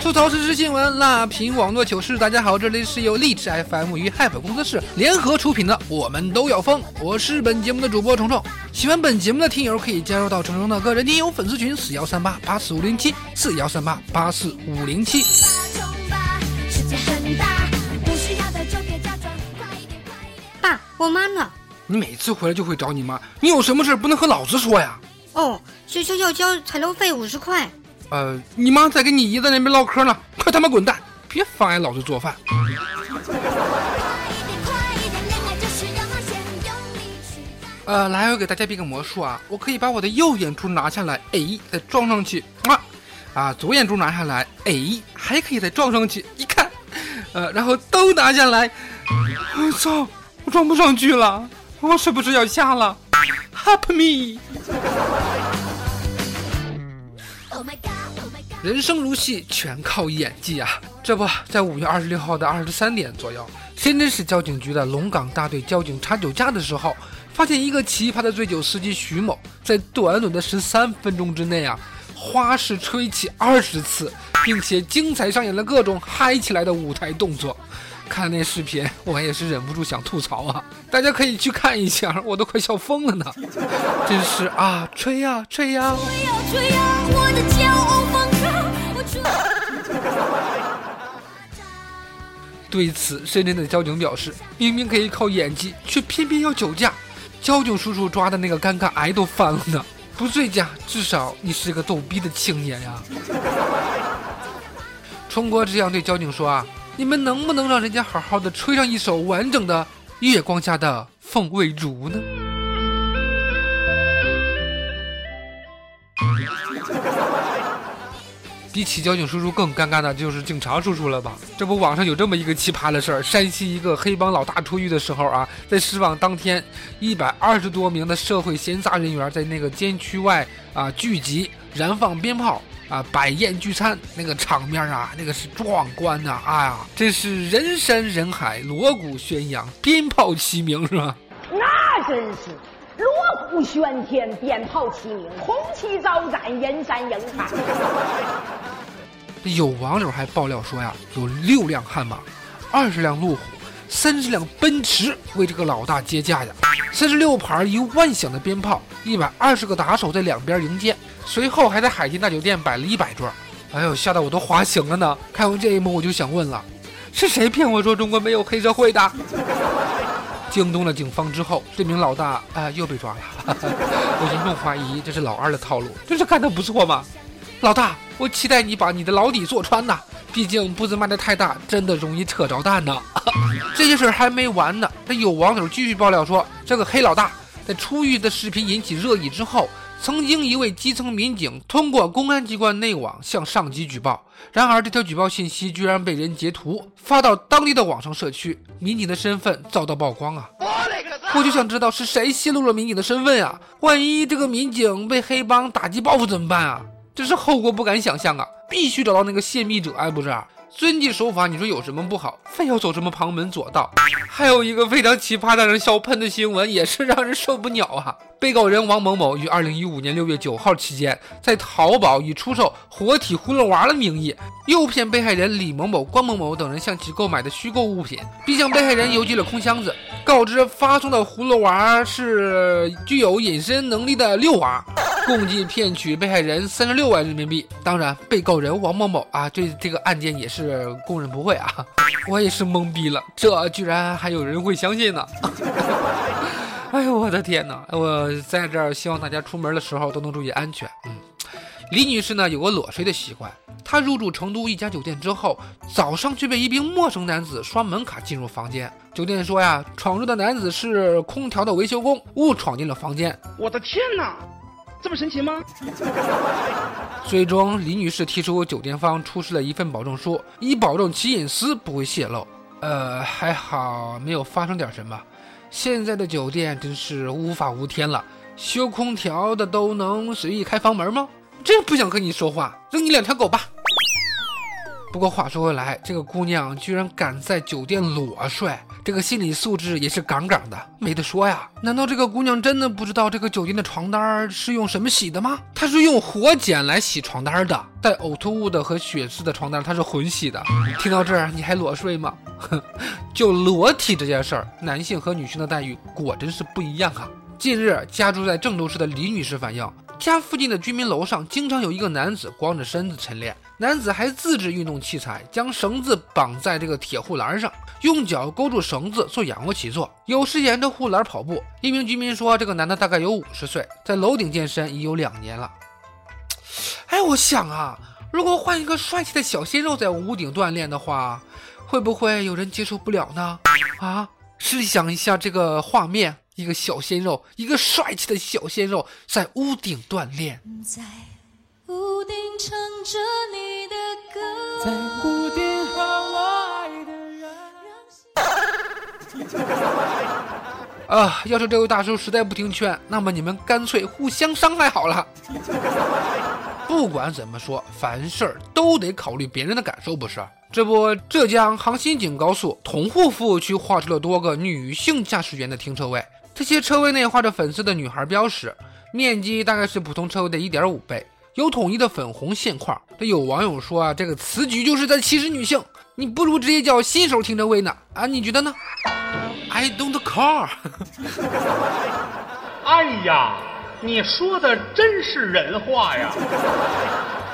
吐槽时事新闻，辣评网络糗事。大家好，这里是由荔枝 FM 与 Hype 工作室联合出品的《我们都要疯》，我是本节目的主播虫虫。喜欢本节目的听友可以加入到虫虫的个人听友粉丝群：四幺三八八四五零七四幺三八八四五零七。爸，我妈呢？你每次回来就会找你妈，你有什么事不能和老子说呀？哦，学校要交材料费五十块。呃，你妈在跟你姨在那边唠嗑呢，快他妈滚蛋！别妨碍老子做饭。呃，来，我给大家变个魔术啊！我可以把我的右眼珠拿下来，哎，再撞上去啊！啊，左眼珠拿下来，哎，还可以再撞上去，一看，呃，然后都拿下来。我操，我撞不上去了，我是不是要瞎了？Help me！人生如戏，全靠演技啊！这不在五月二十六号的二十三点左右，深圳市交警局的龙岗大队交警查酒驾的时候，发现一个奇葩的醉酒司机徐某，在短短的十三分钟之内啊，花式吹起二十次，并且精彩上演了各种嗨起来的舞台动作。看那视频，我也是忍不住想吐槽啊！大家可以去看一下，我都快笑疯了呢！真是啊，吹呀吹呀！对此，深圳的交警表示，明明可以靠演技，却偏偏要酒驾。交警叔叔抓的那个尴尬癌都犯了呢！不醉驾，至少你是个逗逼的青年呀！冲国这样对交警说啊：“你们能不能让人家好好的吹上一首完整的《月光下的凤尾竹》呢？”比起交警叔叔更尴尬的就是警察叔叔了吧？这不，网上有这么一个奇葩的事儿：山西一个黑帮老大出狱的时候啊，在释放当天，一百二十多名的社会闲杂人员在那个监区外啊聚集，燃放鞭炮啊，摆宴聚餐，那个场面啊，那个是壮观呐！哎呀，真是人山人海，锣鼓喧扬，鞭炮齐鸣，是吧？那真是。锣鼓喧天，鞭炮齐鸣，红旗招展，人山人海。有网友还爆料说呀，有六辆悍马，二十辆路虎，三十辆奔驰为这个老大接驾呀。三十六盘一万响的鞭炮，一百二十个打手在两边迎接，随后还在海天大酒店摆了一百桌。哎呦，吓得我都滑行了呢！看完这一幕，我就想问了，是谁骗我说中国没有黑社会的？惊动了警方之后，这名老大啊又被抓了。我严重怀疑这是老二的套路，真是干得不错嘛！老大，我期待你把你的牢底坐穿呐！毕竟步子迈得太大，真的容易扯着蛋呢。这些事还没完呢，这有网友继续爆料说，这个黑老大在出狱的视频引起热议之后。曾经一位基层民警通过公安机关内网向上级举报，然而这条举报信息居然被人截图发到当地的网上社区，民警的身份遭到曝光啊！我就想知道是谁泄露了民警的身份啊？万一这个民警被黑帮打击报复怎么办啊？这是后果不敢想象啊！必须找到那个泄密者，哎，不是？遵纪守法，你说有什么不好？非要走什么旁门左道？还有一个非常奇葩、让人笑喷的新闻，也是让人受不了啊！被告人王某某于二零一五年六月九号期间，在淘宝以出售活体葫芦娃的名义，诱骗被害人李某某、关某某等人向其购买的虚构物品，并向被害人邮寄了空箱子，告知发送的葫芦娃是具有隐身能力的六娃。共计骗取被害人三十六万人民币。当然，被告人王某某啊，对这个案件也是是供认不讳啊。我也是懵逼了，这居然还有人会相信呢！哎呦，我的天哪！我在这儿希望大家出门的时候都能注意安全。嗯，李女士呢有个裸睡的习惯，她入住成都一家酒店之后，早上却被一名陌生男子刷门卡进入房间。酒店说呀，闯入的男子是空调的维修工，误闯进了房间。我的天哪！这么神奇吗？最终，李女士提出酒店方出示了一份保证书，以保证其隐私不会泄露。呃，还好没有发生点什么。现在的酒店真是无法无天了，修空调的都能随意开房门吗？真不想跟你说话，扔你两条狗吧。不过话说回来，这个姑娘居然敢在酒店裸睡，这个心理素质也是杠杠的，没得说呀。难道这个姑娘真的不知道这个酒店的床单是用什么洗的吗？她是用火碱来洗床单的，带呕吐物的和血丝的床单，她是混洗的。听到这儿，你还裸睡吗？哼就裸体这件事儿，男性和女性的待遇果真是不一样啊。近日，家住在郑州市的李女士反映。家附近的居民楼上经常有一个男子光着身子晨练，男子还自制运动器材，将绳子绑在这个铁护栏上，用脚勾住绳子做仰卧起坐，有时沿着护栏跑步。一名居民说，这个男的大概有五十岁，在楼顶健身已有两年了。哎，我想啊，如果换一个帅气的小鲜肉在屋顶锻炼的话，会不会有人接受不了呢？啊，试想一下这个画面。一个小鲜肉，一个帅气的小鲜肉在屋顶锻炼。在屋顶唱着你的歌，在屋顶和我爱的人。啊，要是这位大叔实在不听劝，那么你们干脆互相伤害好了。不管怎么说，凡事都得考虑别人的感受，不是？这不，浙江杭新景高速同户服务区划出了多个女性驾驶员的停车位。这些车位内画着粉色的女孩标识，面积大概是普通车位的一点五倍，有统一的粉红线块。这有网友说啊，这个此举就是在歧视女性，你不如直接叫新手停车位呢？啊，你觉得呢？I don't care。哎呀，你说的真是人话呀！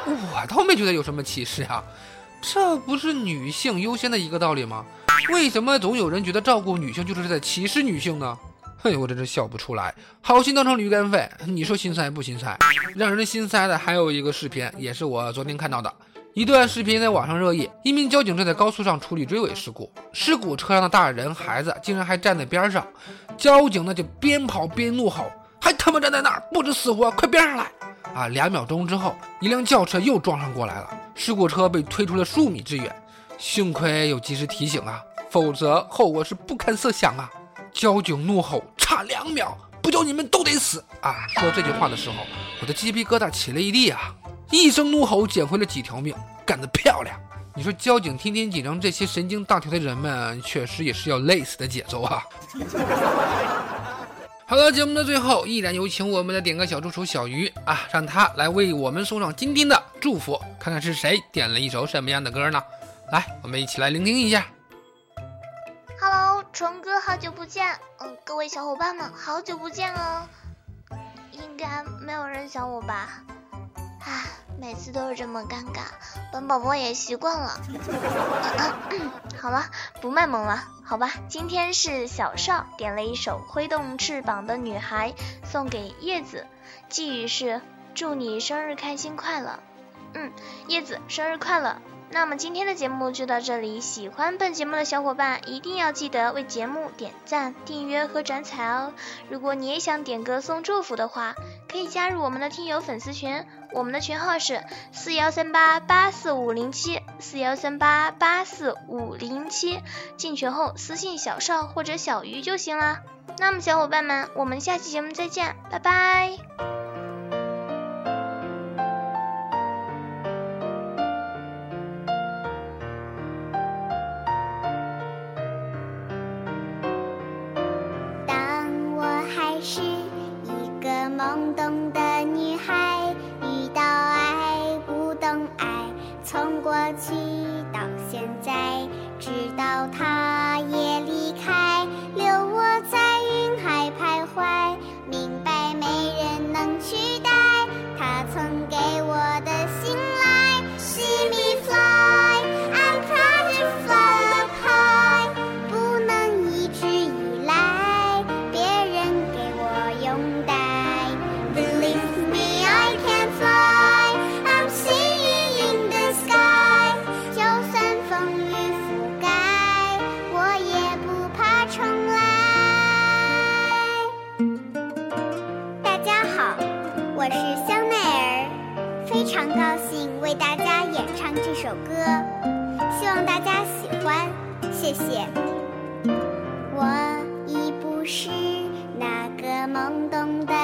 我倒没觉得有什么歧视啊，这不是女性优先的一个道理吗？为什么总有人觉得照顾女性就是在歧视女性呢？哎呦，我真是笑不出来，好心当成驴肝肺，你说心塞不心塞？让人心塞的还有一个视频，也是我昨天看到的一段视频，在网上热议。一名交警正在高速上处理追尾事故，事故车上的大人孩子竟然还站在边上，交警呢就边跑边怒吼：“还他妈站在那儿，不知死活，快边上来！”啊，两秒钟之后，一辆轿车又撞上过来了，事故车被推出了数米之远，幸亏有及时提醒啊，否则后果是不堪设想啊。交警怒吼：“差两秒，不叫你们都得死啊！”说这句话的时候，我的鸡皮疙瘩起了一地啊！一声怒吼，捡回了几条命，干得漂亮！你说交警天天紧张这些神经大条的人们，确实也是要累死的节奏啊！好了，节目的最后，依然有请我们的点歌小助手小鱼啊，让他来为我们送上今天的祝福，看看是谁点了一首什么样的歌呢？来，我们一起来聆听一下。虫哥，好久不见！嗯，各位小伙伴们，好久不见哦。应该没有人想我吧？唉，每次都是这么尴尬，本宝宝也习惯了。好了，不卖萌了，好吧。今天是小少点了一首《挥动翅膀的女孩》，送给叶子，寄语是祝你生日开心快乐。嗯，叶子生日快乐。那么今天的节目就到这里，喜欢本节目的小伙伴一定要记得为节目点赞、订阅和转采哦。如果你也想点歌送祝福的话，可以加入我们的听友粉丝群，我们的群号是四幺三八八四五零七四幺三八八四五零七，进群后私信小少或者小鱼就行了。那么小伙伴们，我们下期节目再见，拜拜。懵懂的女孩遇到爱不懂爱从过去到现在直到他懵懂的